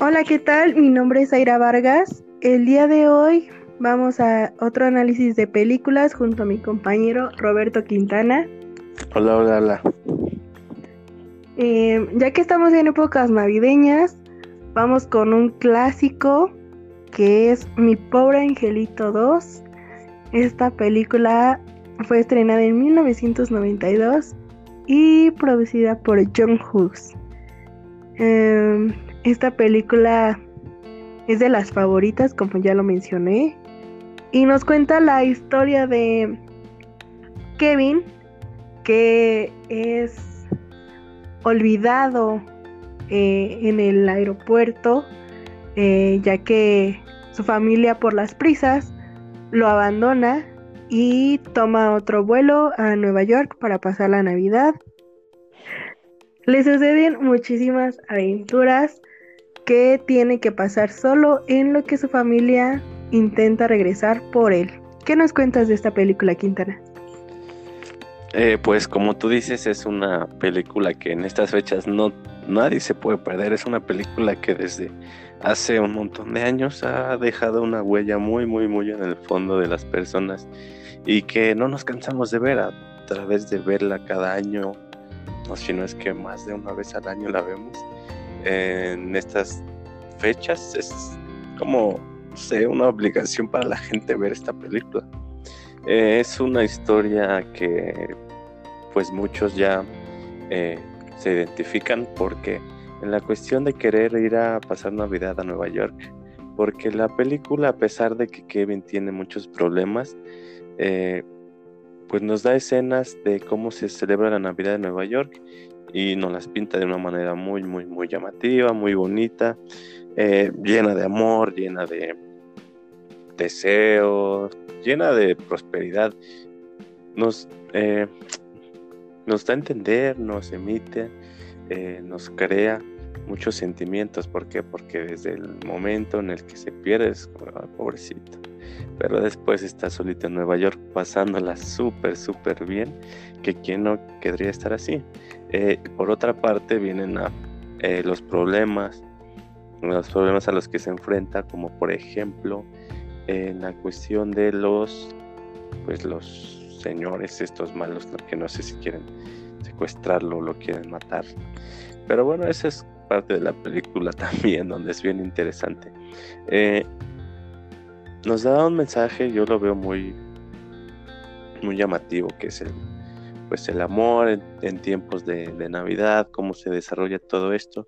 Hola, ¿qué tal? Mi nombre es Aira Vargas. El día de hoy vamos a otro análisis de películas junto a mi compañero Roberto Quintana. Hola, hola, hola. Eh, ya que estamos en épocas navideñas, vamos con un clásico que es Mi pobre angelito 2. Esta película fue estrenada en 1992 y producida por John Hughes. Em, esta película es de las favoritas, como ya lo mencioné, y nos cuenta la historia de Kevin, que es olvidado eh, en el aeropuerto, eh, ya que su familia por las prisas lo abandona y toma otro vuelo a Nueva York para pasar la Navidad. Le suceden muchísimas aventuras que tiene que pasar solo en lo que su familia intenta regresar por él. ¿Qué nos cuentas de esta película, Quintana? Eh, pues como tú dices, es una película que en estas fechas no nadie se puede perder. Es una película que desde hace un montón de años ha dejado una huella muy, muy, muy en el fondo de las personas y que no nos cansamos de ver a través de verla cada año, o si no es que más de una vez al año la vemos en estas fechas es como, una obligación para la gente ver esta película. Eh, es una historia que pues muchos ya eh, se identifican porque en la cuestión de querer ir a pasar Navidad a Nueva York, porque la película a pesar de que Kevin tiene muchos problemas, eh, pues nos da escenas de cómo se celebra la Navidad en Nueva York y nos las pinta de una manera muy, muy, muy llamativa, muy bonita, eh, llena de amor, llena de deseos, llena de prosperidad. Nos, eh, nos da a entender, nos emite, eh, nos crea muchos sentimientos. ¿Por qué? Porque desde el momento en el que se pierde es pobrecito. Pero después está solito en Nueva York pasándola súper, súper bien. Que quien no querría estar así. Eh, por otra parte vienen eh, los problemas, los problemas a los que se enfrenta, como por ejemplo en la cuestión de los, pues los señores estos malos que no sé si quieren secuestrarlo o lo quieren matar. Pero bueno, esa es parte de la película también, donde es bien interesante. Eh, nos da un mensaje, yo lo veo muy, muy llamativo, que es el pues el amor en, tiempos de, Navidad, cómo se desarrolla todo esto.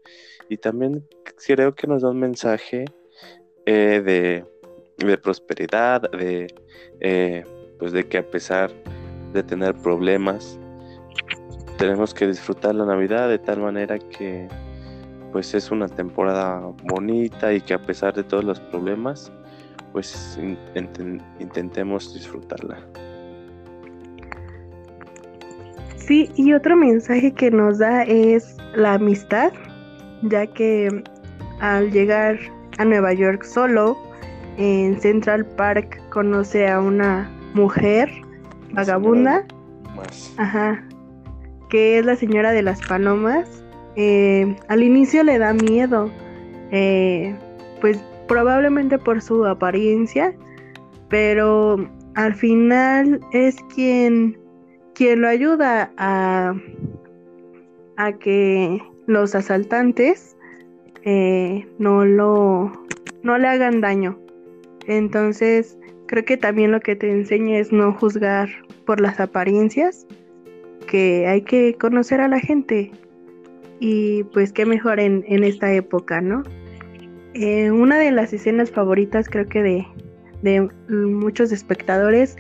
Y también creo que nos da un mensaje eh, de, prosperidad, de, eh, pues de que a pesar de tener problemas, tenemos que disfrutar la Navidad de tal manera que pues es una temporada bonita y que a pesar de todos los problemas, pues intentemos disfrutarla. Sí, y otro mensaje que nos da es la amistad, ya que al llegar a Nueva York solo, en Central Park conoce a una mujer vagabunda, ajá, que es la señora de las palomas. Eh, al inicio le da miedo, eh, pues probablemente por su apariencia, pero al final es quien quien lo ayuda a, a que los asaltantes eh, no lo no le hagan daño. Entonces, creo que también lo que te enseña es no juzgar por las apariencias, que hay que conocer a la gente. Y pues qué mejor en, esta época, ¿no? Eh, una de las escenas favoritas creo que de, de muchos espectadores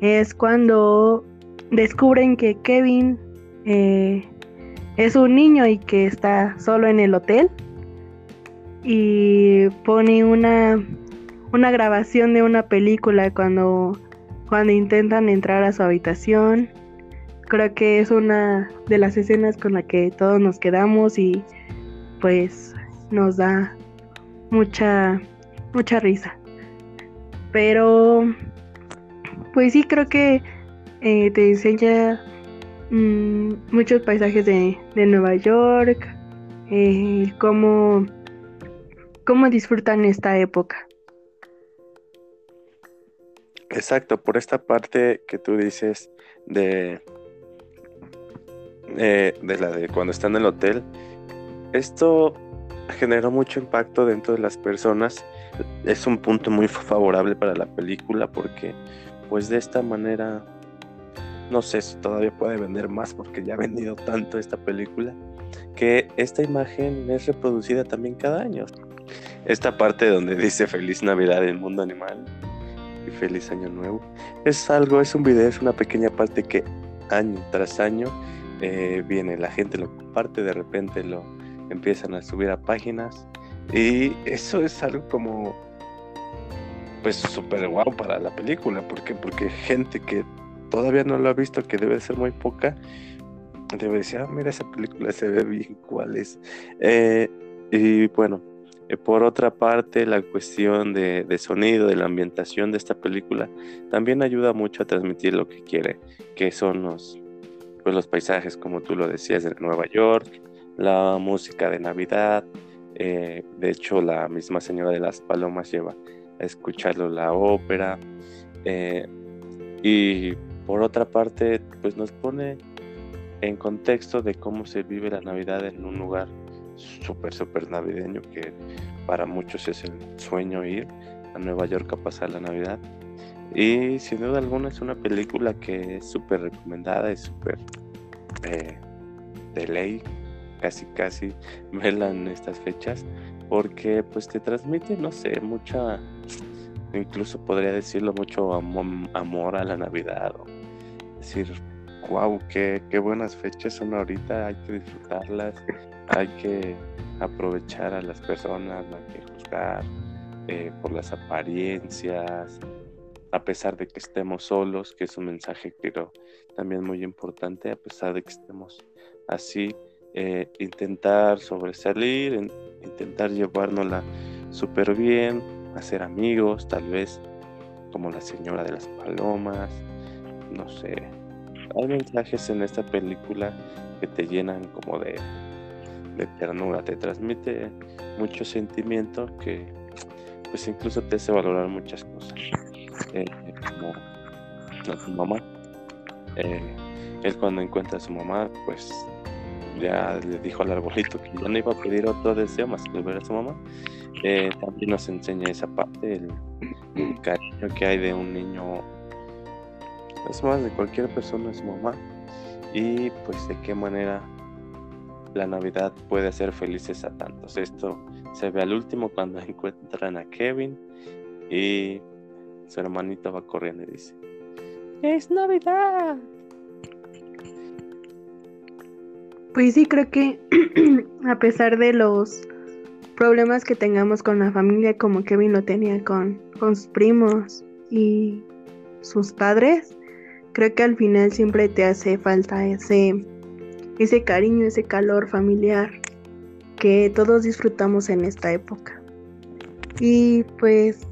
es cuando descubren que Kevin eh, es un niño y que está solo en el hotel y pone una, una grabación de una película cuando, cuando intentan entrar a su habitación. Creo que es una de las escenas con la que todos nos quedamos y pues nos da mucha mucha risa. Pero pues sí creo que eh, te enseña mm, muchos paisajes de, Nueva York, eh, cómo cómo disfrutan esta época. Exacto, por esta parte que tú dices de, de, la de cuando están en el hotel, esto generó mucho impacto dentro de las personas. Es un punto muy favorable para la película porque pues de esta manera no sé si todavía puede vender más porque ya ha vendido tanto esta película que esta imagen es reproducida también cada año. Esta parte donde dice feliz Navidad en mundo animal y feliz año nuevo es algo, es un video, es una pequeña parte que año tras año eh, viene, la gente lo comparte, de repente lo empiezan a subir a páginas. Y eso es algo como pues súper guau para la película, porque porque gente que todavía no lo ha visto, que debe ser muy poca, debe decir, ah, mira, esa película se ve bien, ¿cuál es? Eh, y bueno, eh, por otra parte, la cuestión de, sonido, de la ambientación de esta película, también ayuda mucho a transmitir lo que quiere, que son los, pues, los paisajes, como tú lo decías, de Nueva York, la música de Navidad. Eh, de hecho, la misma señora de las palomas lleva a escucharlo la ópera. y por otra parte, pues nos pone en contexto de cómo se vive la Navidad en un lugar súper, súper navideño, que para muchos es el sueño ir a Nueva York a pasar la Navidad. Y sin duda alguna es una película que es súper recomendada y súper de ley, casi casi verla en estas fechas, porque pues te transmite, no sé, mucha, incluso podría decirlo, mucho amor, a la Navidad decir, wow, qué, qué buenas fechas son ahorita, hay que disfrutarlas, hay que aprovechar a las personas, no hay que juzgar eh, por las apariencias, a pesar de que estemos solos, que es un mensaje creo también muy importante, a pesar de que estemos así, eh, intentar sobresalir, intentar llevárnosla súper bien, hacer amigos, tal vez como la señora de las palomas, no sé, hay mensajes en esta película que te llenan como de, de ternura, te transmite mucho sentimiento que pues incluso te hace valorar muchas cosas. Eh, como su mamá. Eh, él cuando encuentra a su mamá, pues ya le dijo al arbolito que ya no iba a pedir otro deseo más que ver a su mamá. Eh, también nos enseña esa parte, el, cariño que hay de un niño es más de cualquier persona su mamá y pues de qué manera la Navidad puede hacer felices a tantos. Esto se ve al último cuando encuentran a Kevin y su hermanito va corriendo y dice, es Navidad. Pues sí, creo que a pesar de los problemas que tengamos con la familia, como Kevin lo tenía con, con sus primos y sus padres, creo que al final siempre te hace falta ese, ese cariño, ese calor familiar que todos disfrutamos en esta época. Y pues,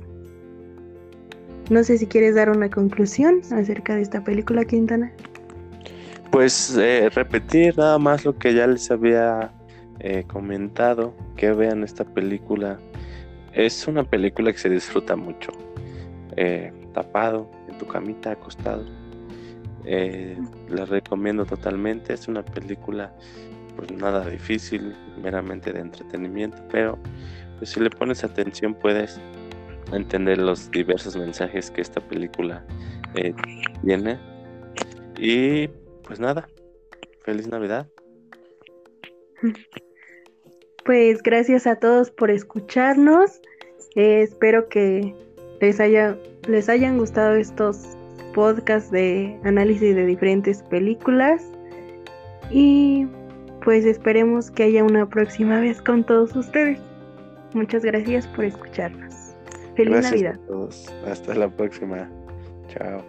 no sé si quieres dar una conclusión acerca de esta película, Quintana. Pues eh, repetir nada más lo que ya les había eh, comentado, que vean esta película. Es una película que se disfruta mucho, eh, tapado, en tu camita, acostado eh, la recomiendo totalmente. Es una película, pues nada difícil, meramente de entretenimiento, pero pues, si le pones atención puedes entender los diversos mensajes que esta película eh, tiene. Y pues nada, feliz Navidad. Pues gracias a todos por escucharnos. Eh, espero que les haya les hayan gustado estos podcast de análisis de diferentes películas. Y pues esperemos que haya una próxima vez con todos ustedes. Muchas gracias por escucharnos. Feliz Navidad. A todos. Hasta la próxima. Chao.